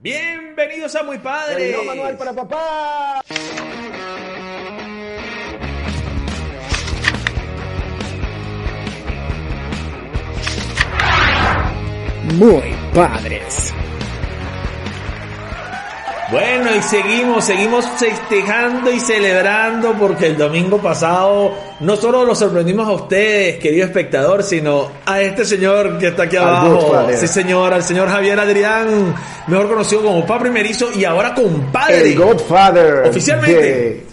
Bienvenidos a Muy Padres. El manual para papá. Muy padres. Bueno, y seguimos, seguimos festejando y celebrando porque el domingo pasado no solo lo sorprendimos a ustedes, querido espectador, sino a este señor que está aquí abajo. Sí, señor, al señor Javier Adrián, mejor conocido como Pa Primerizo y ahora compadre. El Godfather. Oficialmente. De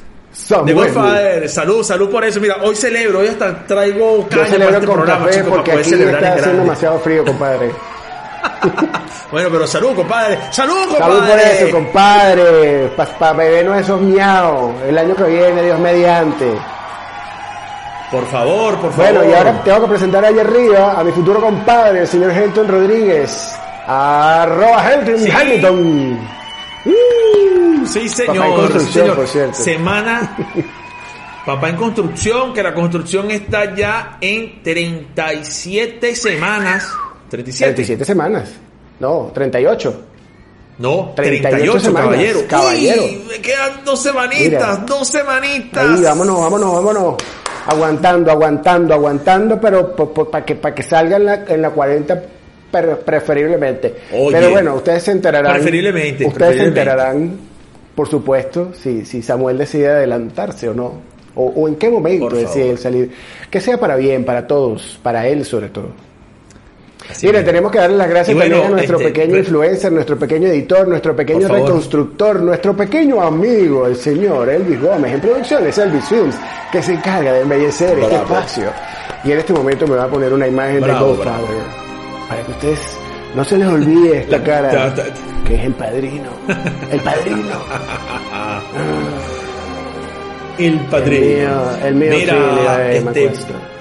De. Godfather, salud, salud por eso. Mira, hoy celebro, hoy hasta traigo Yo caña para este con programa, café porque aquí celebrar está en haciendo demasiado frío, compadre. Bueno, pero salud, compadre. Salud, compadre. Salud por eso, compadre. Para bebernos esos miau. El año que viene, Dios mediante. Por favor, por favor. Bueno, y ahora tengo que presentar ahí arriba a mi futuro compadre, el señor Helton Rodríguez. Arroba Helton Sí. Hamilton. Sí, Papá en señor. sí, señor. por cierto. Semana. Papá en construcción, que la construcción está ya en 37 semanas. 37. 37 semanas. No, 38. No, 38 38, semanas, caballero. caballero. Uy, me quedan dos semanitas, Mira. dos semanitas. Ahí, vámonos, vámonos, vámonos. Aguantando, aguantando, aguantando, pero para que, pa' que salga en la, en la 40 pre- preferiblemente. Oye. pero bueno, ustedes se enterarán. Preferiblemente, Ustedes se enterarán, por supuesto, si, si Samuel decide adelantarse o no. O, o en qué momento decide él salir. Que sea para bien, para todos, para él sobre todo. Así Mire, tenemos que darle las gracias bueno, también a nuestro este, pequeño influencer, nuestro pequeño editor, nuestro pequeño reconstructor, nuestro pequeño amigo, el señor Elvis Gómez, en producciones Elvis Films, que se encarga de embellecer este espacio. Y en este momento me va a poner una imagen Bravo, de Godfather, para que ustedes no se les olvide esta cara, que es el padrino, el padrino. El padrino. El mío, el mío Mira, sí, este.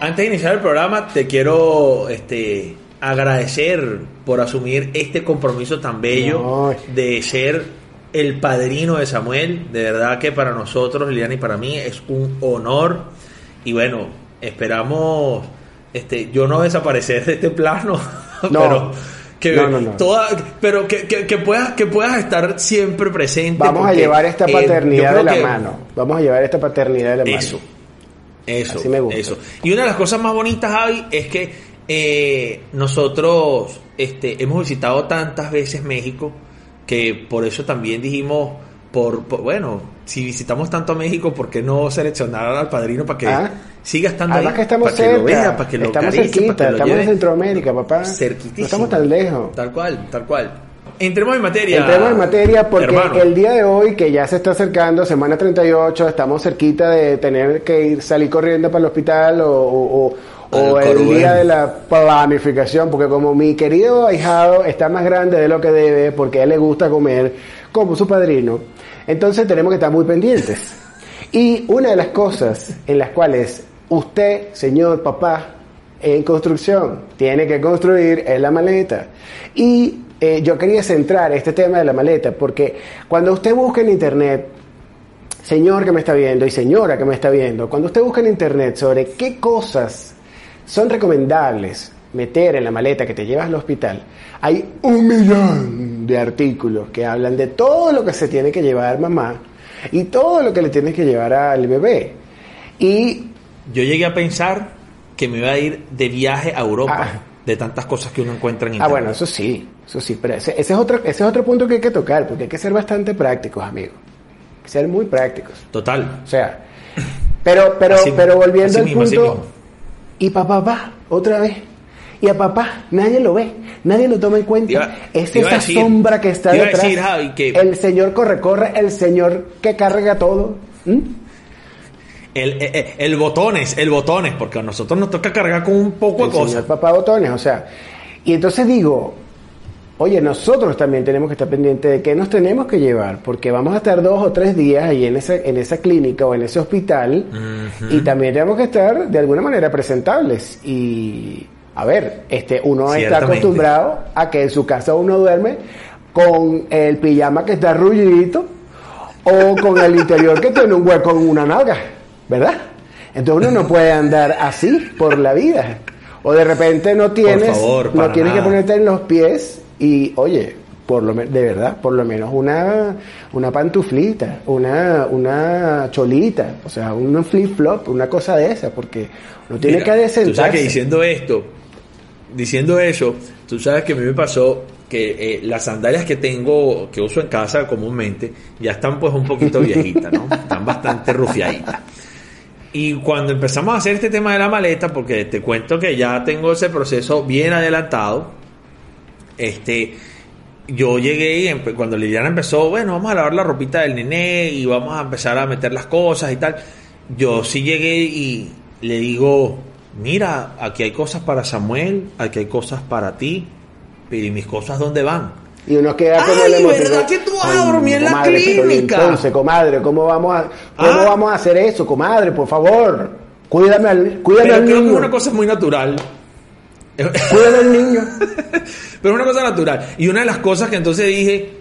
Antes de iniciar el programa, te quiero este, agradecer por asumir este compromiso tan bello No. de ser el padrino de Samuel. De verdad que para nosotros, Liliana y para mí, es un honor. Y bueno, esperamos este, yo no desaparecer de este plano, No. pero que No, no, no. toda pero que, que, que puedas que puedas estar siempre presente Vamos a llevar esta paternidad de la que- mano. Vamos a llevar esta paternidad de la mano. Eso. Eso. Así me gusta. Eso. Y una de las cosas más bonitas, Javi, es que eh, nosotros este, hemos visitado tantas veces México que por eso también dijimos, por, por- bueno, si visitamos tanto a México, ¿por qué no seleccionar al padrino para que Ah. siga estando Además ahí? que estamos para que lo cerca, vea, para que lo estamos cerquita, para que lo estamos en Centroamérica, papá. cerquitísimo. No estamos tan lejos. Tal cual, tal cual. Entremos en materia. Entremos en materia porque hermano. el día de hoy, que ya se está acercando, semana 38, estamos cerquita de tener que ir, salir corriendo para el hospital o, o- o- o Al el Corubén. día de la planificación, porque como mi querido ahijado está más grande de lo que debe, porque a él le gusta comer como su padrino, entonces tenemos que estar muy pendientes. Y una de las cosas en las cuales usted, señor papá, en construcción, tiene que construir es la maleta. Y eh, yo quería centrar este tema de la maleta, porque cuando usted busca en internet, señor que me está viendo y señora que me está viendo, cuando usted busca en internet sobre qué cosas son recomendables meter en la maleta que te llevas al hospital, hay un millón de artículos que hablan de todo lo que se tiene que llevar mamá y todo lo que le tienes que llevar al bebé. Y Yo llegué a pensar que me iba a ir de viaje a Europa Ah. de tantas cosas que uno encuentra en Ah, internet. bueno, eso sí, eso sí, pero ese, ese es otro, ese es otro punto que hay que tocar, porque hay que ser bastante prácticos, amigos. Hay que ser muy prácticos. Total. O sea, pero, pero, Así- pero volviendo al mismo, punto, y papá va, otra vez. Y a papá nadie lo ve, nadie lo toma en cuenta. Iba- es esa decir- sombra que está detrás. decir, Javi, que- El señor corre, corre, el señor que carga todo. ¿Mm? El, el, el botones, el botones, porque a nosotros nos toca cargar con un poco el de cosas. señor papá botones, o sea. Y entonces digo, oye, nosotros también tenemos que estar pendientes de qué nos tenemos que llevar, porque vamos a estar dos o tres días ahí en esa, en esa clínica o en ese hospital y también tenemos que estar de alguna manera presentables. Y, a ver, este, uno está acostumbrado a que en su casa uno duerme con el pijama que está rullidito o con el interior que tiene un hueco en una nalga, ¿verdad? Entonces uno no puede andar así por la vida. O de repente no tienes, favor, no tienes que ponerte en los pies y, oye, por lo de verdad, por lo menos una, una pantuflita, una, una cholita, o sea, un flip flop, una cosa de esa, porque uno tiene Mira, que Tú sabes que diciendo esto, diciendo eso, tú sabes que a mí me pasó que eh, las sandalias que tengo, que uso en casa comúnmente, ya están pues un poquito viejitas, ¿no? Están bastante rufiaditas. Y cuando empezamos a hacer este tema de la maleta, porque te cuento que ya tengo ese proceso bien adelantado, este, yo llegué y cuando Liliana empezó, bueno, vamos a lavar la ropita del nené y vamos a empezar a meter las cosas y tal. Yo sí llegué y le digo, mira, aquí hay cosas para Samuel, aquí hay cosas para ti, pero ¿y mis cosas dónde van? Y uno queda como Ay. ¿verdad que tú vas a dormir en la comadre, pero ¿y clínica? Entonces, comadre, ¿cómo vamos a, cómo Ah. vamos a hacer eso, comadre? Por favor, cuídame al, cuídame Pero al creo que es una cosa muy natural. Cuídame al niño. Pero es una cosa natural. Y una de las cosas que entonces dije,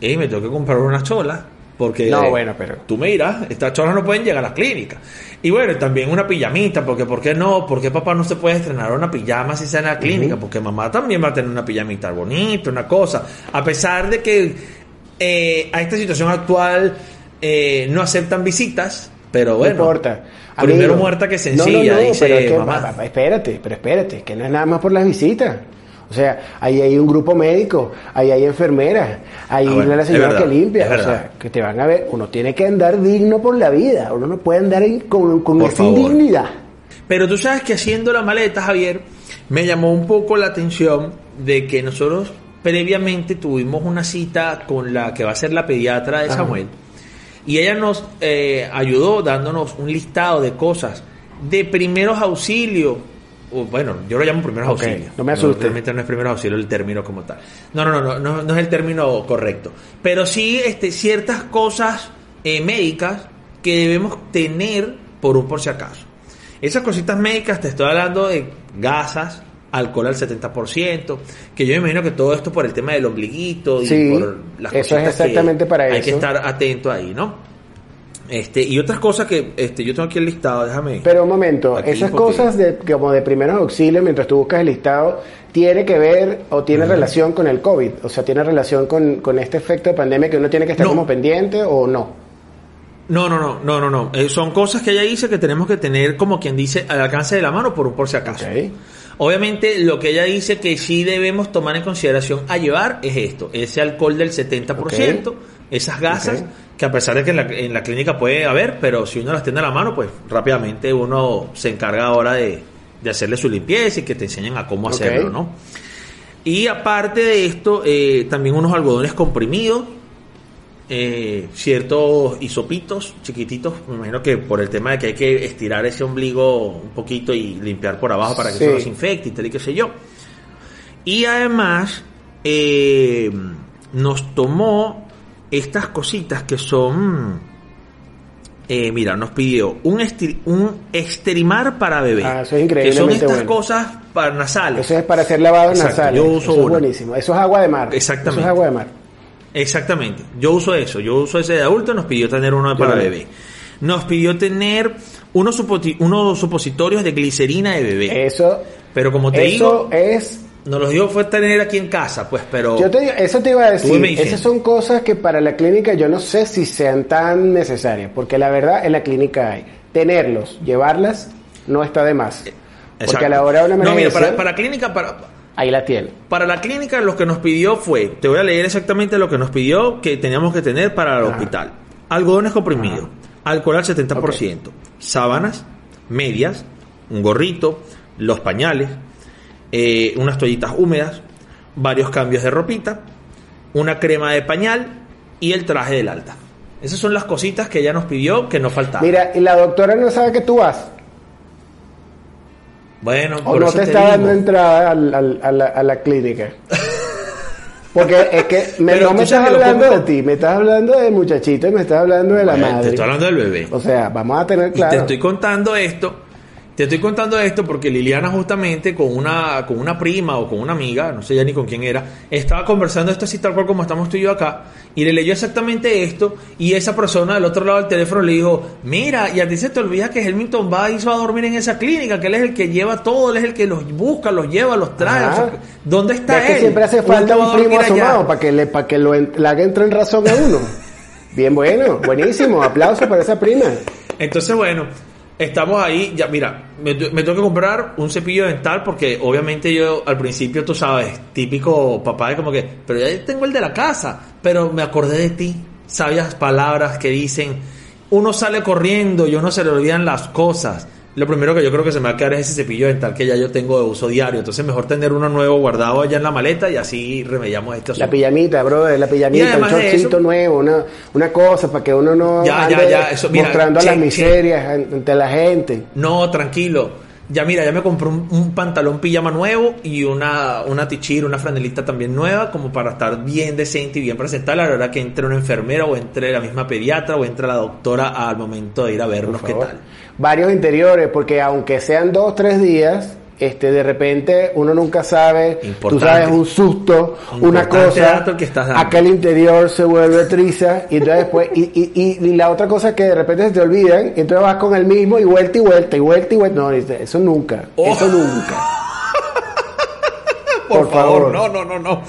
hey, me tengo que comprar una chola. Porque No, bueno, pero- tú me dirás, estas cholas no pueden llegar a las clínicas. Y bueno, también una pijamita, porque ¿por qué no? ¿Por qué papá no se puede estrenar una pijama si está en la clínica? Porque mamá también va a tener una pijamita bonita, una cosa. A pesar de que eh, a esta situación actual eh, no aceptan visitas, pero bueno. no importa. Primero muerta que sencilla, no, no, dice pero es que, mamá. espérate, pero espérate, que no es nada más por las visitas. O sea, ahí hay un grupo médico, ahí hay enfermeras, ahí Ah, bueno, la señora verdad, que limpia, o sea, que te van a ver, uno tiene que andar digno por la vida, uno no puede andar ahí con, con esa indignidad. Pero tú sabes que haciendo la maleta, Javier, me llamó un poco la atención de que nosotros previamente tuvimos una cita con la que va a ser la pediatra de Ajá. Samuel. Y ella nos eh, ayudó dándonos un listado de cosas de primeros auxilios. O, bueno, yo lo llamo primeros auxilios. no me asuste. realmente no es primeros auxilios el término como tal. No, no, no, no, no, no es el término correcto. Pero sí este, ciertas cosas eh, médicas que debemos tener por un por si acaso. Esas cositas médicas, te estoy hablando de gasas, alcohol al 70%, que yo me imagino que todo esto por el tema del ombliguito y Sí, por las eso es cositas que Hay que estar atento ahí, ¿no? Este, y otras cosas que este, yo tengo aquí el listado, déjame. Pero un momento, Aquí, esas porque- cosas de, como de primeros auxilios, mientras tú buscas el listado, ¿tiene que ver o tiene relación con el COVID? O sea, ¿tiene relación con, con este efecto de pandemia que uno tiene que estar No. como pendiente o no? No, no, no, no, no, no. Eh, son cosas que ella dice que tenemos que tener, como quien dice, al alcance de la mano por, por si acaso. Obviamente, lo que ella dice que sí debemos tomar en consideración a llevar es esto: ese alcohol del 70%, esas gasas. Que a pesar de que en la, en la clínica puede haber, pero si uno las tiene a la mano, pues rápidamente uno se encarga ahora de, de hacerle su limpieza y que te enseñen a cómo hacerlo, ¿no? Y aparte de esto, eh, también unos algodones comprimidos, eh, ciertos hisopitos chiquititos, me imagino que por el tema de que hay que estirar ese ombligo un poquito y limpiar por abajo para que Sí. eso no se infecte y tal y qué sé yo. Y además eh, nos tomó estas cositas que son, eh, mira, nos pidió un, un esterimar para bebé. Ah, eso es que son estas bueno. cosas para nasales. Eso es para hacer lavados Exacto, nasales. yo uso Eso es buenísimo. Eso es agua de mar. Exactamente. Eso es agua de mar. Exactamente. Yo uso eso. Yo uso ese de adulto. Nos pidió tener uno para Yo bebé. Nos pidió tener unos, unos supositorios de glicerina de bebé. Eso, pero como te eso digo, es nos los dio fue tener aquí en casa, pues, pero... Yo te digo- eso te iba a decir, esas son cosas que para la clínica yo no sé si sean tan necesarias, porque la verdad en la clínica hay. Tenerlos, llevarlas, no está de más. Porque Exacto. a la hora de una No, mira, para, para clínica, para, ahí la tiene. para la clínica lo que nos pidió fue, te voy a leer exactamente lo que nos pidió que teníamos que tener para el Ajá. hospital. Algodones comprimidos, alcohol al 70%, sábanas, medias, un gorrito, los pañales, eh, unas toallitas húmedas, varios cambios de ropita, una crema de pañal y el traje del alta. Esas son las cositas que ella nos pidió que no faltaban. Mira, y la doctora no sabe que tú vas, bueno, o por no eso te está dando entrada al- al- a, la, a la clínica. Porque es que me, no me estás hablando de ti, me estás hablando del muchachito y me estás hablando de la Bueno, madre. Te estoy hablando del bebé. O sea, vamos a tener Y claro. te estoy contando esto. Te estoy contando esto porque Liliana justamente con una, con una prima o con una amiga, no sé ya ni con quién era, estaba conversando esto así tal cual como estamos tú y yo acá, y le leyó exactamente esto, y esa persona del otro lado del teléfono le dijo, mira, y a ti se te olvida que Helmington va y se va a dormir en esa clínica, que él es el que lleva todo, él es el que los busca, los lleva, los trae. Ajá. o sea, ¿Dónde está Es que él? siempre hace falta un primo asomado para que le, para que lo en- le haga entrar en razón a uno. Bien bueno, buenísimo, aplausos para esa prima. Entonces, bueno, estamos ahí. Ya, mira, me, tengo que comprar un cepillo dental porque obviamente yo al principio, tú sabes, típico papá de como que, pero ya tengo el de la casa, pero me acordé de ti, sabias palabras que dicen, uno sale corriendo y uno se le olvidan las cosas. Lo primero que yo creo que se me va a quedar es ese cepillo dental que ya yo tengo de uso diario. Entonces mejor tener uno nuevo guardado allá en la maleta y así remediamos este La asunto. pijamita, brother, la pijamita, un eso- nuevo, una, una cosa para que uno no Ya, ande ya, ya, eso, mira, mostrando che, las che. miserias ante la gente. No, tranquilo. Ya mira, ya me compré un, un pantalón pijama nuevo y una, una tichira, una franelita también nueva, como para estar bien decente y bien presentable a la hora que entre una enfermera o entre la misma pediatra o entre la doctora al momento de ir a vernos qué tal. Varios interiores, porque aunque sean dos, tres días, este, de repente uno nunca sabe, tú Importante. sabes, un susto, una cosa, el que estás dando. aquel interior se vuelve triza, y entonces después, y, y, y, y la otra cosa es que de repente se te olvidan, y entonces vas con el mismo y vuelta y vuelta, y vuelta y vuelta, no, eso nunca, Oh. eso nunca. Por, Por favor, favor. no, no, no, no.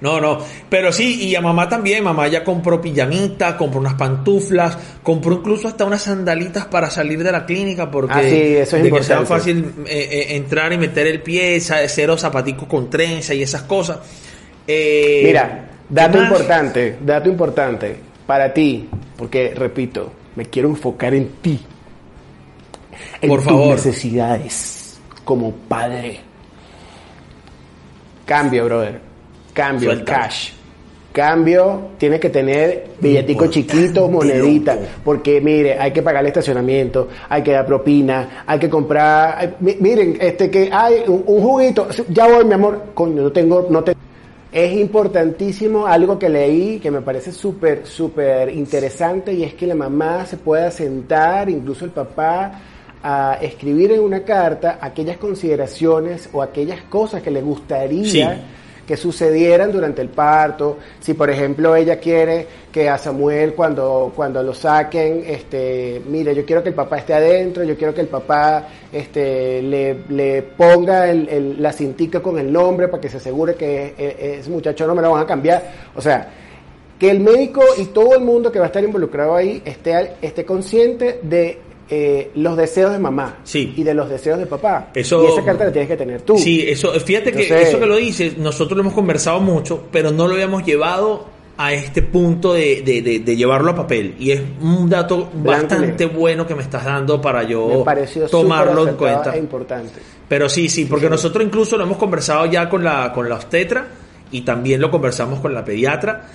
No, no, pero sí, y a mamá también, mamá ya compró pijamita, compró unas pantuflas, compró incluso hasta unas sandalitas para salir de la clínica porque Ah, sí, eso es de que sea fácil eh, eh, entrar y meter el pie, cero zapaticos con trenza y esas cosas. Eh, Mira, ¿qué dato importante, dato importante para ti, porque repito, me quiero enfocar en ti, en Por tus favor. necesidades como padre. Cambio, brother. Cambio, el cash. Cambio, tienes que tener billetico chiquito, monedita, loco. porque mire, hay que pagar el estacionamiento, hay que dar propina, hay que comprar, ay, mi- miren, este que hay un, un juguito, ya voy mi amor, coño, no tengo, no tengo. Es importantísimo algo que leí que me parece súper, súper interesante y es que la mamá se pueda sentar, incluso el papá, a escribir en una carta aquellas consideraciones o aquellas cosas que le gustaría Sí. Que sucedieran durante el parto. Si por ejemplo ella quiere que a Samuel cuando, cuando lo saquen, este, mire, yo quiero que el papá esté adentro, yo quiero que el papá este, le, le ponga el, el- la cintica con el nombre para que se asegure que eh, ese muchacho no me lo van a cambiar. O sea, que el médico y todo el mundo que va a estar involucrado ahí esté, esté consciente de eh, los deseos de mamá Sí. y de los deseos de papá. Eso- y esa carta la tienes que tener tú. Sí, eso, fíjate que eso que lo dices, nosotros lo hemos conversado mucho, pero no lo habíamos llevado a este punto de, de- de- de llevarlo a papel. Y es un dato bastante bueno que me estás dando para yo tomarlo en cuenta. e importante. Pero sí, sí, porque nosotros incluso lo hemos conversado ya con la, con la obstetra y también lo conversamos con la pediatra.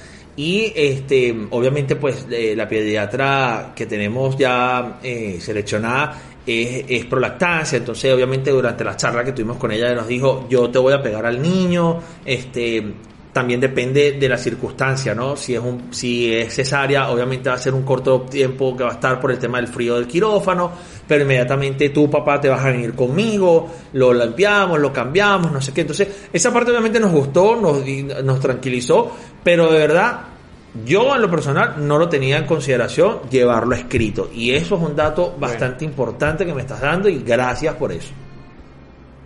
Y este, obviamente, pues eh, la pediatra que tenemos ya eh, seleccionada es, prolactancia. Entonces, obviamente, durante la charla que tuvimos con ella, nos dijo: Yo te voy a pegar al niño. Este, también depende de la circunstancia, ¿no? Si es un, si es cesárea, obviamente va a ser un corto tiempo que va a estar por el tema del frío del quirófano, pero inmediatamente tú, papá, te vas a venir conmigo, lo limpiamos, lo cambiamos, no sé qué. Entonces, esa parte obviamente nos gustó, nos, nos tranquilizó, pero de verdad, yo en lo personal no lo tenía en consideración llevarlo escrito. Y eso es un dato bastante importante que me estás dando y gracias por eso.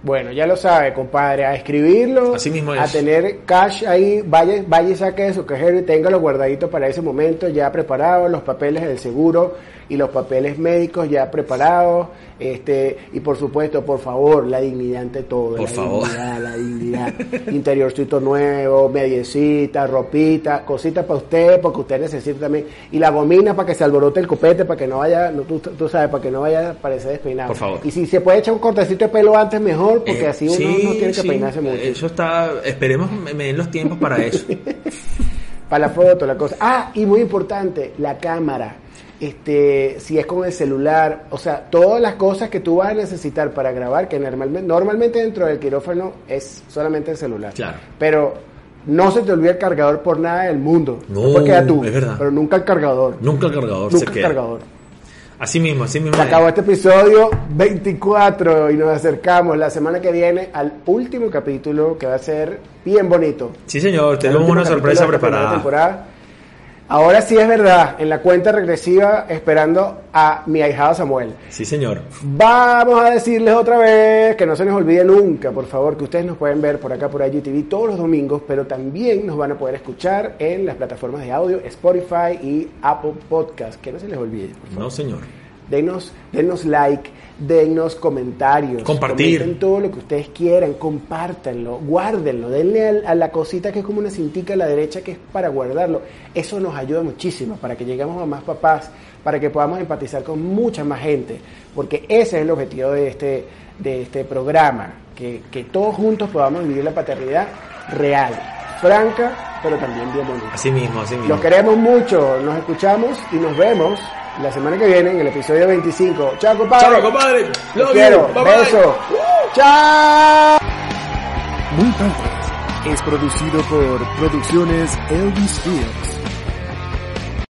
Bueno, ya lo sabe, compadre, a escribirlo, Así mismo a es. tener cash ahí, vaya, vaya y saque de su cajero y téngalo guardadito para ese momento, ya preparado, los papeles del seguro y los papeles médicos ya preparados, este, y por supuesto, por favor, la dignidad ante todo, Por la favor. dignidad, la dignidad, interiorcito nuevo, mediecita, ropita, cositas para usted, porque usted necesita también, y la gomina para que se alborote el copete, para que no vaya, no, tú, tú sabes, para que no vaya a parecer despeinado. Por favor. Y si se puede echar un cortecito de pelo antes, mejor, porque Eh, así uno sí, no tiene que sí, peinarse mucho. Eso está, esperemos me, den los tiempos para eso. Para la foto, la cosa. Ah, y muy importante, la cámara. este, si es con el celular, o sea, todas las cosas que tú vas a necesitar para grabar, que normalmente, normalmente dentro del quirófano es solamente el celular. Claro. Pero no se te olvide el cargador por nada del mundo. No, queda tú, es verdad. pero nunca el cargador. Nunca el cargador Nunca se el queda. cargador. Así mismo, así mismo. Se acabó este episodio 24 y nos acercamos la semana que viene al último capítulo que va a ser bien bonito. Sí, señor, tenemos una sorpresa preparada. temporada. Ahora sí es verdad, en la cuenta regresiva esperando a mi ahijado Samuel. Sí, señor. Vamos a decirles otra vez que no se nos olvide nunca, por favor, que ustedes nos pueden ver por acá por IGTV todos los domingos, pero también nos van a poder escuchar en las plataformas de audio Spotify y Apple Podcast. Que no se les olvide. por favor. No, señor. Denos, denos like, denos comentarios. Compartir. Comenten todo lo que ustedes quieran, compártanlo, guárdenlo, denle a, la cosita que es como una cintica a la derecha que es para guardarlo. Eso nos ayuda muchísimo para que lleguemos a más papás, para que podamos empatizar con mucha más gente, porque ese es el objetivo de este, de este programa, que, que todos juntos podamos vivir la paternidad real, franca, pero también bien bonita. Así mismo, así mismo. Los queremos mucho, nos escuchamos y nos vemos la semana que viene en el episodio 25. Chao, compadre. Chao, compadre. Love quiero. Bye, bye. Beso. Chao. Muy Padres es producido por Producciones Elvis Fields.